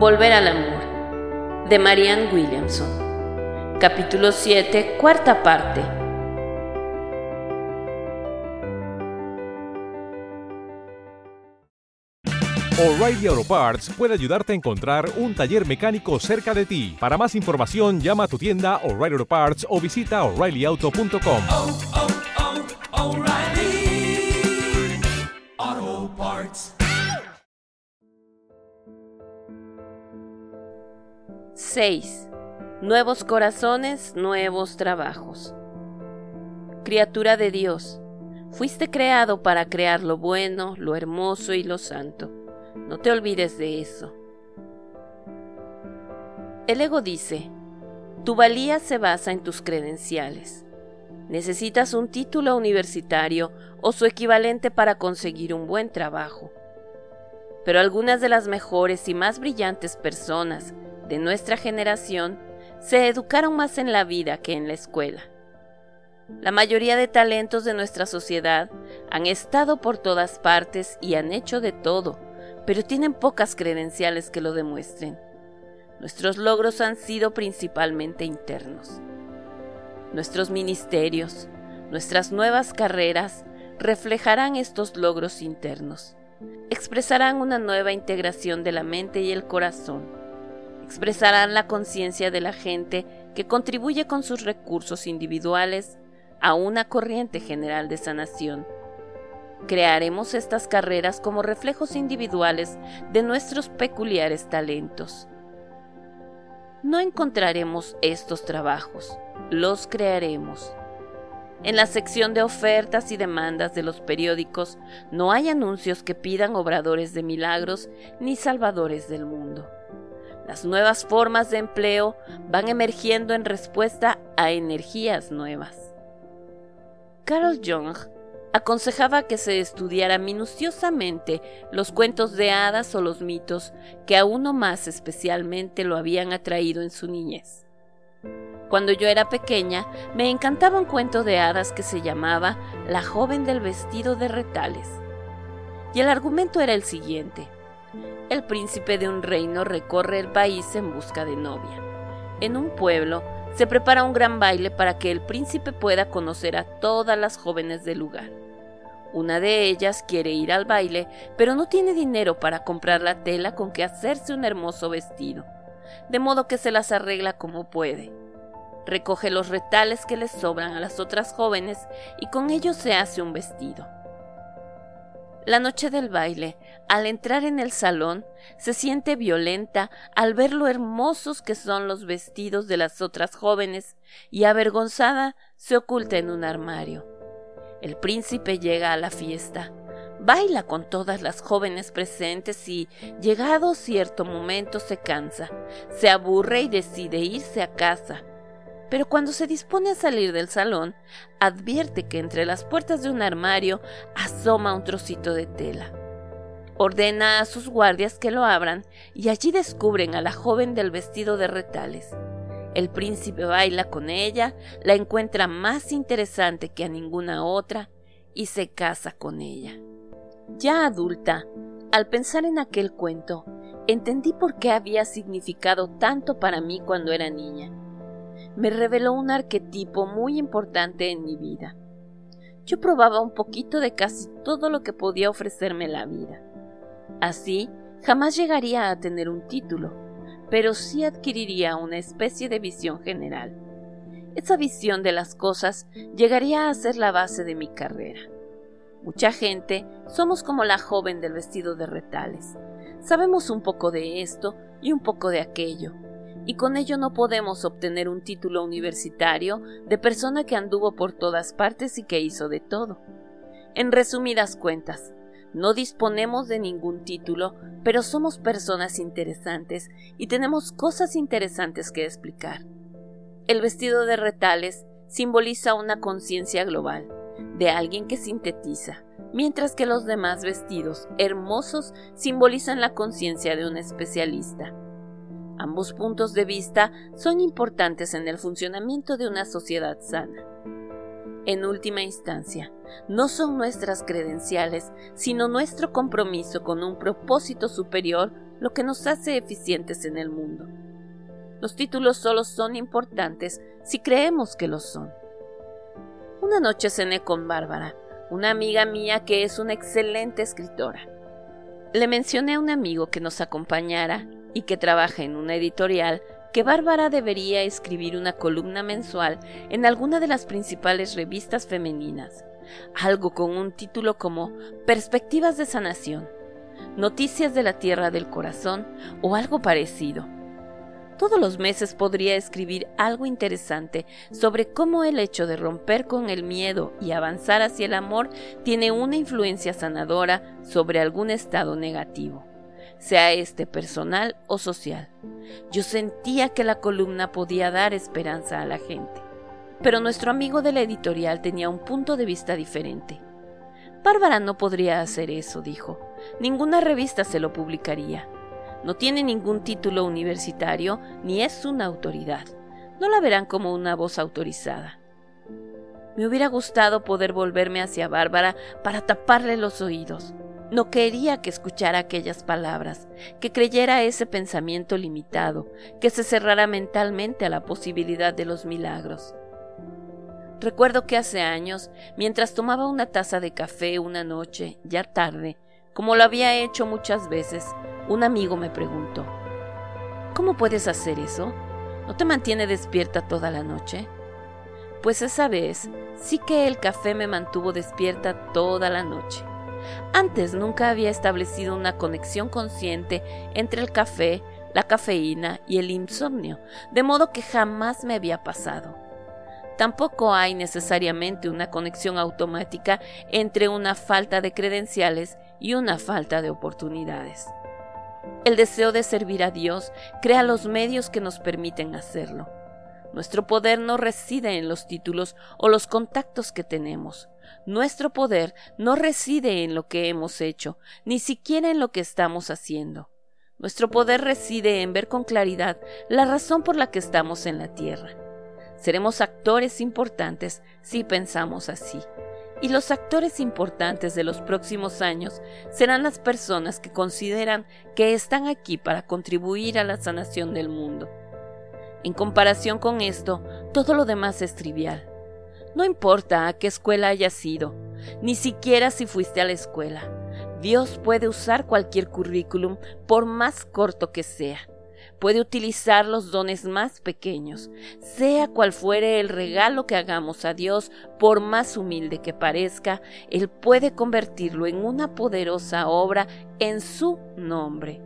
Volver al amor de Marianne Williamson. Capítulo 7, cuarta parte. O'Reilly Auto Parts puede ayudarte a encontrar un taller mecánico cerca de ti. Para más información, llama a tu tienda O'Reilly Auto Parts o visita oreillyauto.com. oh, oh, 6. Nuevos corazones, nuevos trabajos. Criatura de Dios, fuiste creado para crear lo bueno, lo hermoso y lo santo. No te olvides de eso. El ego dice, tu valía se basa en tus credenciales. Necesitas un título universitario o su equivalente para conseguir un buen trabajo. Pero algunas de las mejores y más brillantes personas de nuestra generación se educaron más en la vida que en la escuela. La mayoría de talentos de nuestra sociedad han estado por todas partes y han hecho de todo, pero tienen pocas credenciales que lo demuestren. Nuestros logros han sido principalmente internos. Nuestros ministerios, nuestras nuevas carreras reflejarán estos logros internos. Expresarán una nueva integración de la mente y el corazón. Expresarán la conciencia de la gente que contribuye con sus recursos individuales a una corriente general de sanación. Crearemos estas carreras como reflejos individuales de nuestros peculiares talentos. No encontraremos estos trabajos, los crearemos. En la sección de ofertas y demandas de los periódicos no hay anuncios que pidan obradores de milagros ni salvadores del mundo. Las nuevas formas de empleo van emergiendo en respuesta a energías nuevas. Carl Jung aconsejaba que se estudiara minuciosamente los cuentos de hadas o los mitos que a uno más especialmente lo habían atraído en su niñez. Cuando yo era pequeña, me encantaba un cuento de hadas que se llamaba La joven del vestido de retales. Y el argumento era el siguiente. El príncipe de un reino recorre el país en busca de novia. En un pueblo se prepara un gran baile para que el príncipe pueda conocer a todas las jóvenes del lugar. Una de ellas quiere ir al baile, pero no tiene dinero para comprar la tela con que hacerse un hermoso vestido, de modo que se las arregla como puede. Recoge los retales que le sobran a las otras jóvenes y con ellos se hace un vestido. La noche del baile, al entrar en el salón, se siente violenta al ver lo hermosos que son los vestidos de las otras jóvenes y avergonzada se oculta en un armario. El príncipe llega a la fiesta, baila con todas las jóvenes presentes y, llegado cierto momento, se cansa, se aburre y decide irse a casa. Pero cuando se dispone a salir del salón, advierte que entre las puertas de un armario asoma un trocito de tela. Ordena a sus guardias que lo abran y allí descubren a la joven del vestido de retales. El príncipe baila con ella, la encuentra más interesante que a ninguna otra y se casa con ella. Ya adulta, al pensar en aquel cuento, entendí por qué había significado tanto para mí cuando era niña. Me reveló un arquetipo muy importante en mi vida. Yo probaba un poquito de casi todo lo que podía ofrecerme la vida. Así, jamás llegaría a tener un título, pero sí adquiriría una especie de visión general. Esa visión de las cosas llegaría a ser la base de mi carrera. Mucha gente somos como la joven del vestido de retales. Sabemos un poco de esto y un poco de aquello, y con ello no podemos obtener un título universitario de persona que anduvo por todas partes y que hizo de todo. En resumidas cuentas, No disponemos de ningún título, pero somos personas interesantes y tenemos cosas interesantes que explicar. El vestido de retales simboliza una conciencia global, de alguien que sintetiza, mientras que los demás vestidos hermosos simbolizan la conciencia de un especialista. Ambos puntos de vista son importantes en el funcionamiento de una sociedad sana. En última instancia, no son nuestras credenciales, sino nuestro compromiso con un propósito superior lo que nos hace eficientes en el mundo. Los títulos solo son importantes si creemos que lo son. Una noche cené con Bárbara, una amiga mía que es una excelente escritora. Le mencioné a un amigo que nos acompañara y que trabaja en una editorial que Bárbara debería escribir una columna mensual en alguna de las principales revistas femeninas, algo con un título como Perspectivas de Sanación, Noticias de la Tierra del Corazón o algo parecido. Todos los meses podría escribir algo interesante sobre cómo el hecho de romper con el miedo y avanzar hacia el amor tiene una influencia sanadora sobre algún estado negativo, sea este personal o social. Yo sentía que la columna podía dar esperanza a la gente. Pero nuestro amigo de la editorial tenía un punto de vista diferente. Bárbara no podría hacer eso, dijo. Ninguna revista se lo publicaría. No tiene ningún título universitario ni es una autoridad. No la verán como una voz autorizada. Me hubiera gustado poder volverme hacia Bárbara para taparle los oídos. No quería que escuchara aquellas palabras, que creyera ese pensamiento limitado, que se cerrara mentalmente a la posibilidad de los milagros. Recuerdo que hace años, mientras tomaba una taza de café una noche, ya tarde, como lo había hecho muchas veces, un amigo me preguntó, ¿Cómo puedes hacer eso? ¿No te mantiene despierta toda la noche? Pues esa vez sí que el café me mantuvo despierta toda la noche. Antes nunca había establecido una conexión consciente entre el café, la cafeína y el insomnio, de modo que jamás me había pasado. Tampoco hay necesariamente una conexión automática entre una falta de credenciales y una falta de oportunidades. El deseo de servir a Dios crea los medios que nos permiten hacerlo. Nuestro poder no reside en los títulos o los contactos que tenemos. Nuestro poder no reside en lo que hemos hecho, ni siquiera en lo que estamos haciendo. Nuestro poder reside en ver con claridad la razón por la que estamos en la tierra. Seremos actores importantes si pensamos así y los actores importantes de los próximos años serán las personas que consideran que están aquí para contribuir a la sanación del mundo. En comparación con esto, todo lo demás es trivial. No importa a qué escuela hayas ido, ni siquiera si fuiste a la escuela. Dios puede usar cualquier currículum, por más corto que sea puede utilizar los dones más pequeños, sea cual fuere el regalo que hagamos a Dios, por más humilde que parezca, Él puede convertirlo en una poderosa obra en su nombre.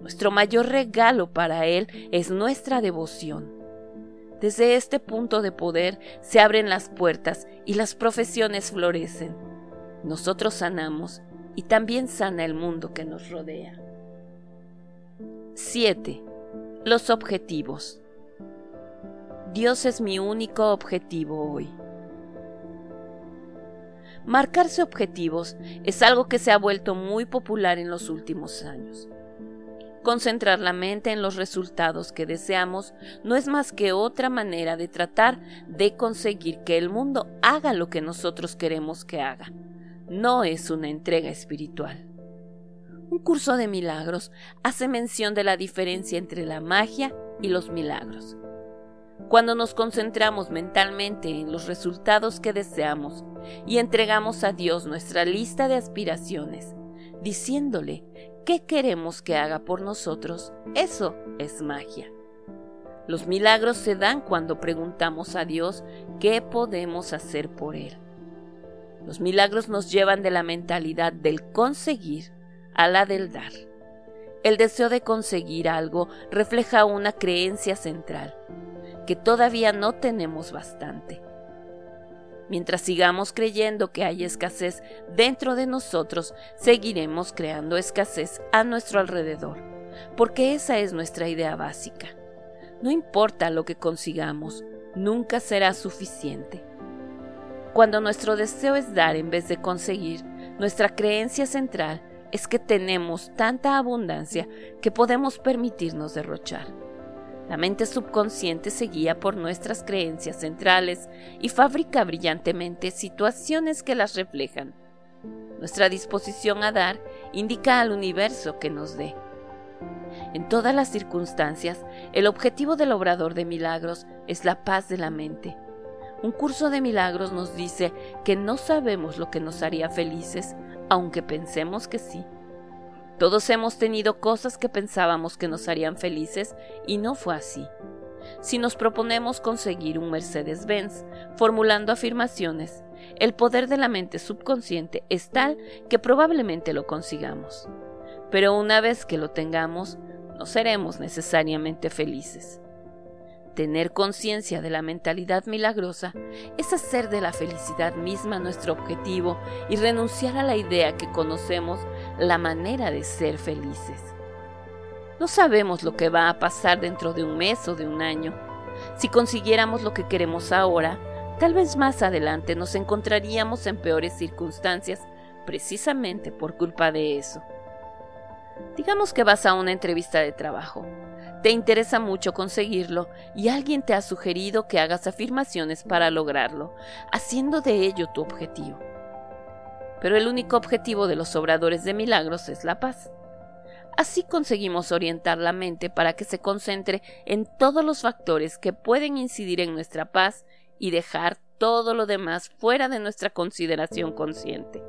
Nuestro mayor regalo para Él es nuestra devoción. Desde este punto de poder se abren las puertas y las profesiones florecen. Nosotros sanamos y también sana el mundo que nos rodea. 7. Los objetivos. Dios es mi único objetivo hoy. Marcarse objetivos es algo que se ha vuelto muy popular en los últimos años. Concentrar la mente en los resultados que deseamos no es más que otra manera de tratar de conseguir que el mundo haga lo que nosotros queremos que haga. No es una entrega espiritual. Un curso de milagros hace mención de la diferencia entre la magia y los milagros. Cuando nos concentramos mentalmente en los resultados que deseamos y entregamos a Dios nuestra lista de aspiraciones, diciéndole qué queremos que haga por nosotros, eso es magia. Los milagros se dan cuando preguntamos a Dios qué podemos hacer por Él. Los milagros nos llevan de la mentalidad del conseguir a la del dar. El deseo de conseguir algo refleja una creencia central, que todavía no tenemos bastante. Mientras sigamos creyendo que hay escasez dentro de nosotros, seguiremos creando escasez a nuestro alrededor, porque esa es nuestra idea básica. No importa lo que consigamos, nunca será suficiente. Cuando nuestro deseo es dar en vez de conseguir, nuestra creencia central es que tenemos tanta abundancia que podemos permitirnos derrochar. La mente subconsciente se guía por nuestras creencias centrales y fabrica brillantemente situaciones que las reflejan. Nuestra disposición a dar indica al universo que nos dé. En todas las circunstancias, el objetivo del obrador de milagros es la paz de la mente. Un curso de milagros nos dice que no sabemos lo que nos haría felices, aunque pensemos que sí. Todos hemos tenido cosas que pensábamos que nos harían felices y no fue así. Si nos proponemos conseguir un Mercedes-Benz, formulando afirmaciones, el poder de la mente subconsciente es tal que probablemente lo consigamos. Pero una vez que lo tengamos, no seremos necesariamente felices. Tener conciencia de la mentalidad milagrosa es hacer de la felicidad misma nuestro objetivo y renunciar a la idea que conocemos la manera de ser felices. No sabemos lo que va a pasar dentro de un mes o de un año. Si consiguiéramos lo que queremos ahora, tal vez más adelante nos encontraríamos en peores circunstancias precisamente por culpa de eso. Digamos que vas a una entrevista de trabajo. Te interesa mucho conseguirlo y alguien te ha sugerido que hagas afirmaciones para lograrlo, haciendo de ello tu objetivo. Pero el único objetivo de los obradores de milagros es la paz. Así conseguimos orientar la mente para que se concentre en todos los factores que pueden incidir en nuestra paz y dejar todo lo demás fuera de nuestra consideración consciente.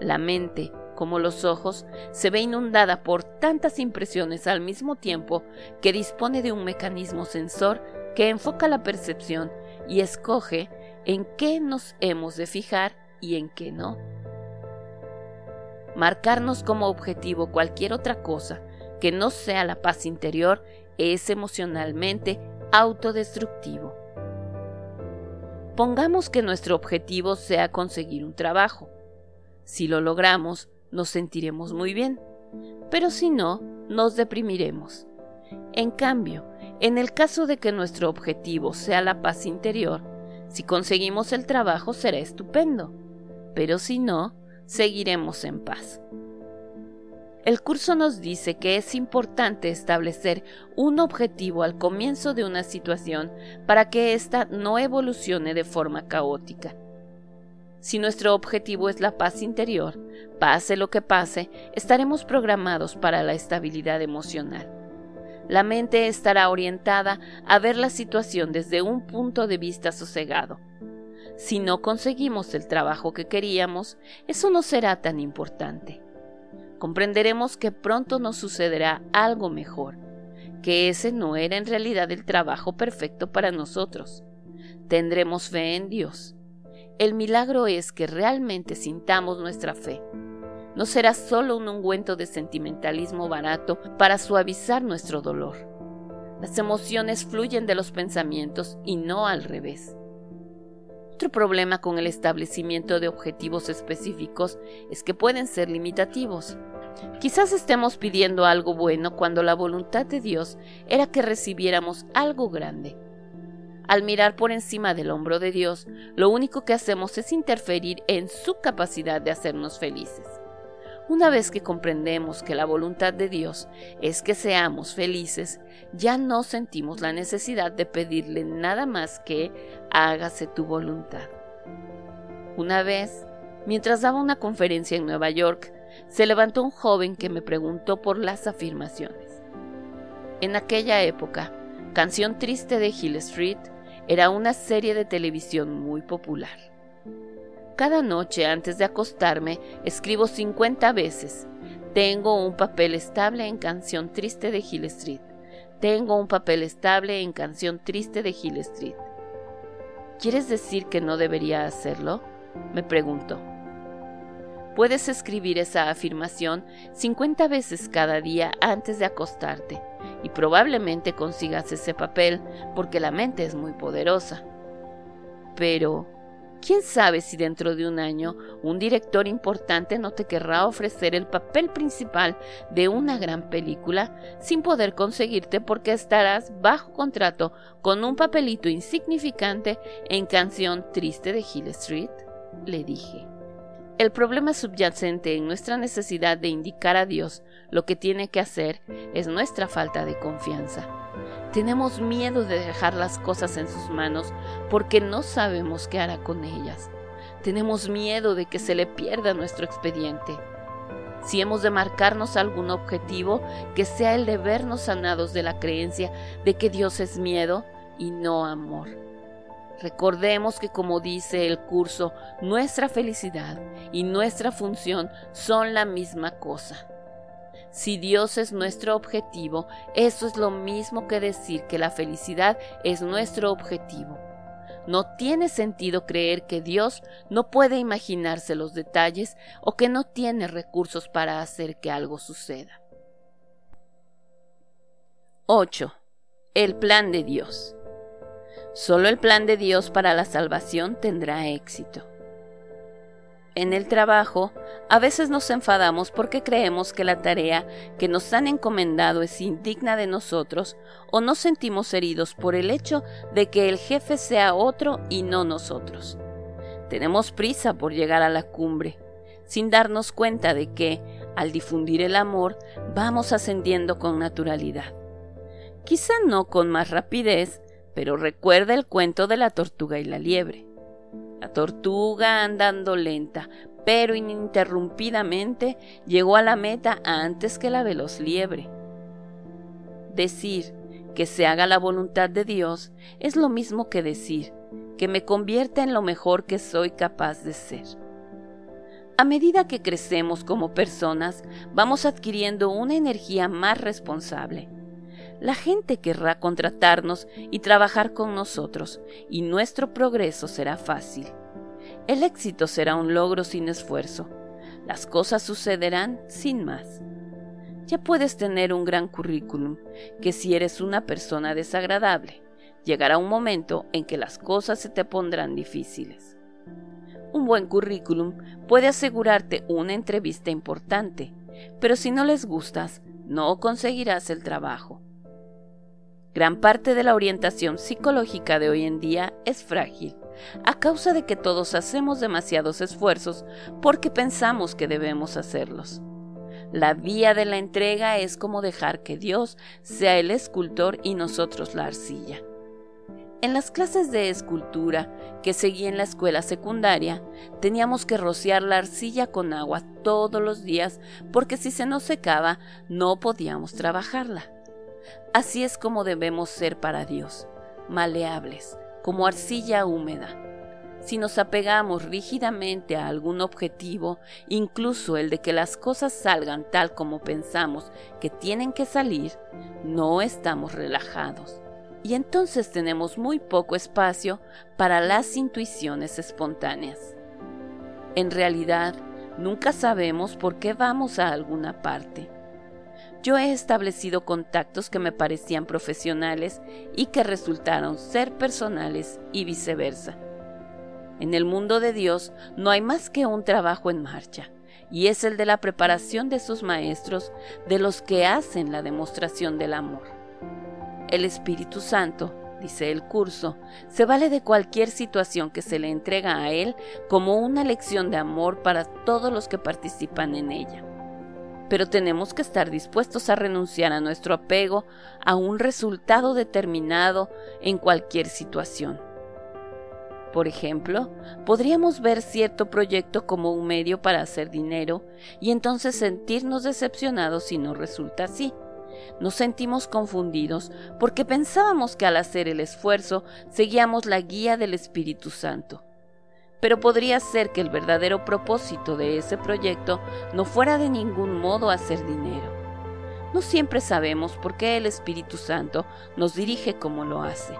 La mente, como los ojos, se ve inundada por tantas impresiones al mismo tiempo que dispone de un mecanismo sensor que enfoca la percepción y escoge en qué nos hemos de fijar y en qué no. Marcarnos como objetivo cualquier otra cosa que no sea la paz interior es emocionalmente autodestructivo. Pongamos que nuestro objetivo sea conseguir un trabajo. Si lo logramos, nos sentiremos muy bien, pero si no, nos deprimiremos. En cambio, en el caso de que nuestro objetivo sea la paz interior, si conseguimos el trabajo será estupendo, pero si no, seguiremos en paz. El curso nos dice que es importante establecer un objetivo al comienzo de una situación para que ésta no evolucione de forma caótica. Si nuestro objetivo es la paz interior, pase lo que pase, estaremos programados para la estabilidad emocional. La mente estará orientada a ver la situación desde un punto de vista sosegado. Si no conseguimos el trabajo que queríamos, eso no será tan importante. Comprenderemos que pronto nos sucederá algo mejor, que ese no era en realidad el trabajo perfecto para nosotros. Tendremos fe en Dios el milagro es que realmente sintamos nuestra fe. No será solo un ungüento de sentimentalismo barato para suavizar nuestro dolor. Las emociones fluyen de los pensamientos y no al revés. Otro problema con el establecimiento de objetivos específicos es que pueden ser limitativos. Quizás estemos pidiendo algo bueno cuando la voluntad de Dios era que recibiéramos algo grande. Al mirar por encima del hombro de Dios, lo único que hacemos es interferir en su capacidad de hacernos felices. Una vez que comprendemos que la voluntad de Dios es que seamos felices, ya no sentimos la necesidad de pedirle nada más que hágase tu voluntad. Una vez, mientras daba una conferencia en Nueva York, se levantó un joven que me preguntó por las afirmaciones. En aquella época, Canción Triste de Hill Street era una serie de televisión muy popular. Cada noche antes de acostarme escribo 50 veces. Tengo un papel estable en Canción Triste de Hill Street. Tengo un papel estable en Canción Triste de Hill Street. ¿Quieres decir que no debería hacerlo? Me preguntó. Puedes escribir esa afirmación 50 veces cada día antes de acostarte y probablemente consigas ese papel porque la mente es muy poderosa. Pero, ¿Quién sabe si dentro de un año un director importante no te querrá ofrecer el papel principal de una gran película sin poder conseguirte porque estarás bajo contrato con un papelito insignificante en Canción Triste de Hill Street? Le dije. El problema subyacente en nuestra necesidad de indicar a Dios lo que tiene que hacer es nuestra falta de confianza. Tenemos miedo de dejar las cosas en sus manos porque no sabemos qué hará con ellas. Tenemos miedo de que se le pierda nuestro expediente. Si hemos de marcarnos algún objetivo, que sea el de vernos sanados de la creencia de que Dios es miedo y no amor. Recordemos que como dice el curso, nuestra felicidad y nuestra función son la misma cosa. Si Dios es nuestro objetivo, eso es lo mismo que decir que la felicidad es nuestro objetivo. No tiene sentido creer que Dios no puede imaginarse los detalles o que no tiene recursos para hacer que algo suceda. 8. El plan de Dios. Solo el plan de Dios para la salvación tendrá éxito. En el trabajo, a veces nos enfadamos porque creemos que la tarea que nos han encomendado es indigna de nosotros o nos sentimos heridos por el hecho de que el jefe sea otro y no nosotros. Tenemos prisa por llegar a la cumbre, sin darnos cuenta de que, al difundir el amor, vamos ascendiendo con naturalidad. Quizá no con más rapidez, pero recuerda el cuento de la tortuga y la liebre. La tortuga andando lenta, pero ininterrumpidamente llegó a la meta antes que la veloz liebre. Decir que se haga la voluntad de Dios es lo mismo que decir que me convierta en lo mejor que soy capaz de ser. A medida que crecemos como personas, vamos adquiriendo una energía más responsable la gente querrá contratarnos y trabajar con nosotros, y nuestro progreso será fácil. El éxito será un logro sin esfuerzo. Las cosas sucederán sin más. Ya puedes tener un gran currículum, que si eres una persona desagradable, llegará un momento en que las cosas se te pondrán difíciles. Un buen currículum puede asegurarte una entrevista importante, pero si no les gustas, no conseguirás el trabajo. Gran parte de la orientación psicológica de hoy en día es frágil, a causa de que todos hacemos demasiados esfuerzos porque pensamos que debemos hacerlos. La vía de la entrega es como dejar que Dios sea el escultor y nosotros la arcilla. En las clases de escultura que seguí en la escuela secundaria, teníamos que rociar la arcilla con agua todos los días porque si se nos secaba no podíamos trabajarla. Así es como debemos ser para Dios, maleables, como arcilla húmeda. Si nos apegamos rígidamente a algún objetivo, incluso el de que las cosas salgan tal como pensamos que tienen que salir, no estamos relajados. Y entonces tenemos muy poco espacio para las intuiciones espontáneas. En realidad, nunca sabemos por qué vamos a alguna parte yo he establecido contactos que me parecían profesionales y que resultaron ser personales y viceversa. En el mundo de Dios no hay más que un trabajo en marcha, y es el de la preparación de sus maestros, de los que hacen la demostración del amor. El Espíritu Santo, dice el curso, se vale de cualquier situación que se le entrega a él como una lección de amor para todos los que participan en ella pero tenemos que estar dispuestos a renunciar a nuestro apego a un resultado determinado en cualquier situación. Por ejemplo, podríamos ver cierto proyecto como un medio para hacer dinero y entonces sentirnos decepcionados si no resulta así. Nos sentimos confundidos porque pensábamos que al hacer el esfuerzo seguíamos la guía del Espíritu Santo pero podría ser que el verdadero propósito de ese proyecto no fuera de ningún modo hacer dinero. No siempre sabemos por qué el Espíritu Santo nos dirige como lo hace.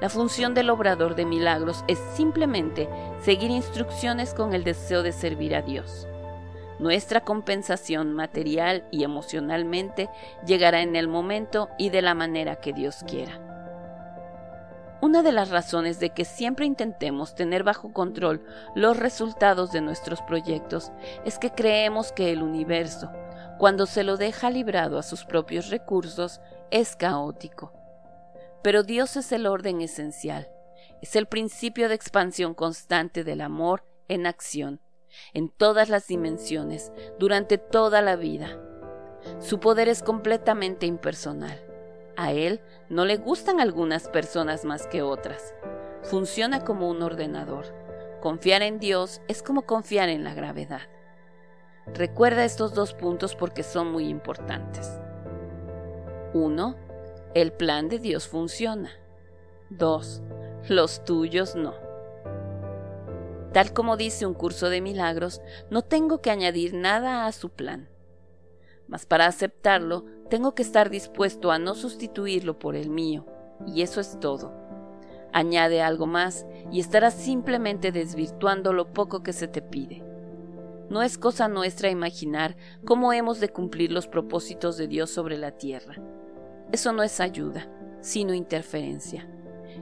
La función del obrador de milagros es simplemente seguir instrucciones con el deseo de servir a Dios. Nuestra compensación material y emocionalmente llegará en el momento y de la manera que Dios quiera. Una de las razones de que siempre intentemos tener bajo control los resultados de nuestros proyectos es que creemos que el universo, cuando se lo deja librado a sus propios recursos, es caótico. Pero Dios es el orden esencial, es el principio de expansión constante del amor en acción, en todas las dimensiones, durante toda la vida. Su poder es completamente impersonal. A él no le gustan algunas personas más que otras. Funciona como un ordenador. Confiar en Dios es como confiar en la gravedad. Recuerda estos dos puntos porque son muy importantes. 1. El plan de Dios funciona. 2. Los tuyos no. Tal como dice un curso de milagros, no tengo que añadir nada a su plan. Mas para aceptarlo, tengo que estar dispuesto a no sustituirlo por el mío, y eso es todo. Añade algo más y estarás simplemente desvirtuando lo poco que se te pide. No es cosa nuestra imaginar cómo hemos de cumplir los propósitos de Dios sobre la tierra. Eso no es ayuda, sino interferencia.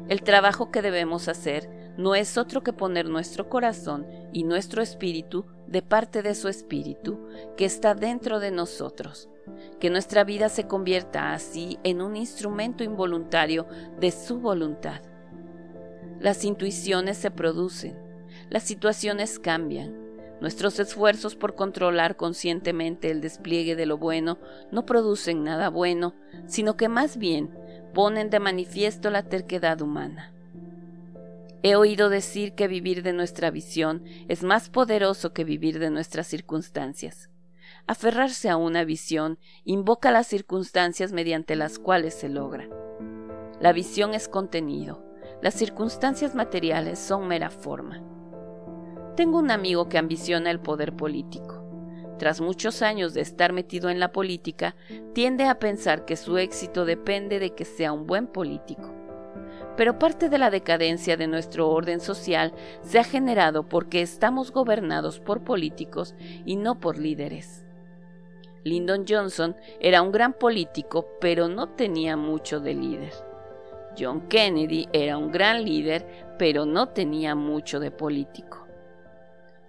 El trabajo que debemos hacer no es otro que poner nuestro corazón y nuestro espíritu de parte de su espíritu que está dentro de nosotros, que nuestra vida se convierta así en un instrumento involuntario de su voluntad. Las intuiciones se producen, las situaciones cambian, Nuestros esfuerzos por controlar conscientemente el despliegue de lo bueno no producen nada bueno, sino que más bien ponen de manifiesto la terquedad humana. He oído decir que vivir de nuestra visión es más poderoso que vivir de nuestras circunstancias. Aferrarse a una visión invoca las circunstancias mediante las cuales se logra. La visión es contenido, las circunstancias materiales son mera forma. Tengo un amigo que ambiciona el poder político. Tras muchos años de estar metido en la política, tiende a pensar que su éxito depende de que sea un buen político. Pero parte de la decadencia de nuestro orden social se ha generado porque estamos gobernados por políticos y no por líderes. Lyndon Johnson era un gran político, pero no tenía mucho de líder. John Kennedy era un gran líder, pero no tenía mucho de político.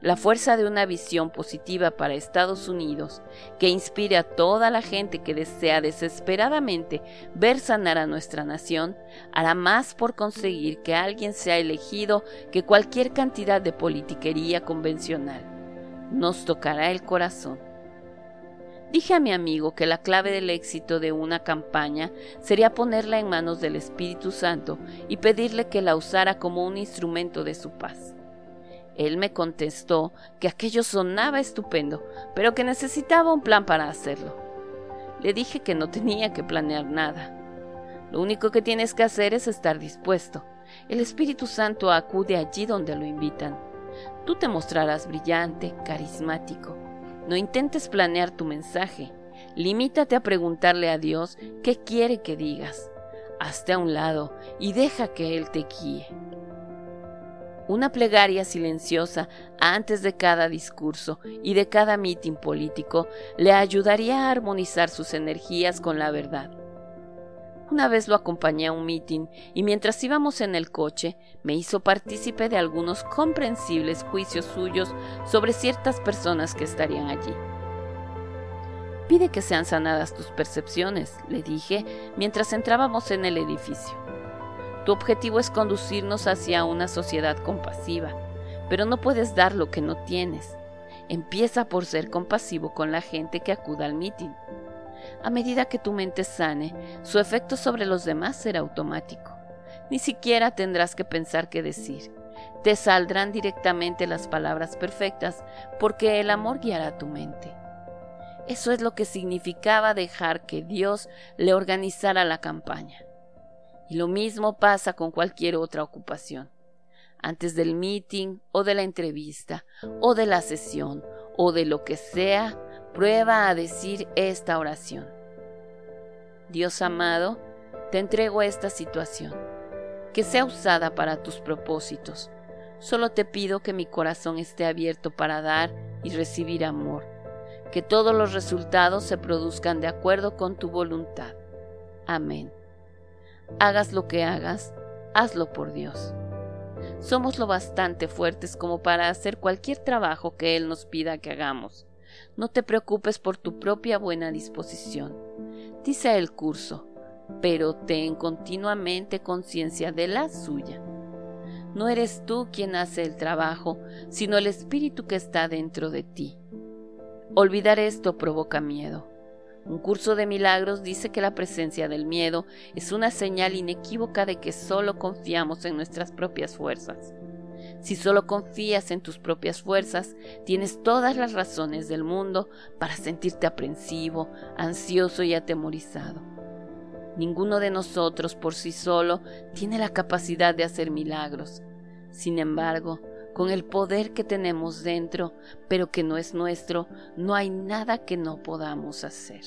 La fuerza de una visión positiva para Estados Unidos, que inspire a toda la gente que desea desesperadamente ver sanar a nuestra nación, hará más por conseguir que alguien sea elegido que cualquier cantidad de politiquería convencional. Nos tocará el corazón. Dije a mi amigo que la clave del éxito de una campaña sería ponerla en manos del Espíritu Santo y pedirle que la usara como un instrumento de su paz. Él me contestó que aquello sonaba estupendo, pero que necesitaba un plan para hacerlo. Le dije que no tenía que planear nada. Lo único que tienes que hacer es estar dispuesto. El Espíritu Santo acude allí donde lo invitan. Tú te mostrarás brillante, carismático. No intentes planear tu mensaje. Limítate a preguntarle a Dios qué quiere que digas. Hazte a un lado y deja que Él te guíe. Una plegaria silenciosa antes de cada discurso y de cada mitin político le ayudaría a armonizar sus energías con la verdad. Una vez lo acompañé a un mitin y mientras íbamos en el coche me hizo partícipe de algunos comprensibles juicios suyos sobre ciertas personas que estarían allí. Pide que sean sanadas tus percepciones, le dije mientras entrábamos en el edificio. Tu objetivo es conducirnos hacia una sociedad compasiva, pero no puedes dar lo que no tienes. Empieza por ser compasivo con la gente que acuda al mitin. A medida que tu mente sane, su efecto sobre los demás será automático. Ni siquiera tendrás que pensar qué decir. Te saldrán directamente las palabras perfectas porque el amor guiará tu mente. Eso es lo que significaba dejar que Dios le organizara la campaña. Y lo mismo pasa con cualquier otra ocupación. Antes del meeting o de la entrevista o de la sesión o de lo que sea, prueba a decir esta oración. Dios amado, te entrego esta situación, que sea usada para tus propósitos. Solo te pido que mi corazón esté abierto para dar y recibir amor, que todos los resultados se produzcan de acuerdo con tu voluntad. Amén. Hagas lo que hagas, hazlo por Dios. Somos lo bastante fuertes como para hacer cualquier trabajo que Él nos pida que hagamos. No te preocupes por tu propia buena disposición. Dice el curso, pero ten continuamente conciencia de la suya. No eres tú quien hace el trabajo, sino el espíritu que está dentro de ti. Olvidar esto provoca miedo. Un curso de milagros dice que la presencia del miedo es una señal inequívoca de que solo confiamos en nuestras propias fuerzas. Si solo confías en tus propias fuerzas, tienes todas las razones del mundo para sentirte aprensivo, ansioso y atemorizado. Ninguno de nosotros por sí solo tiene la capacidad de hacer milagros. Sin embargo, con el poder que tenemos dentro, pero que no es nuestro, no hay nada que no podamos hacer.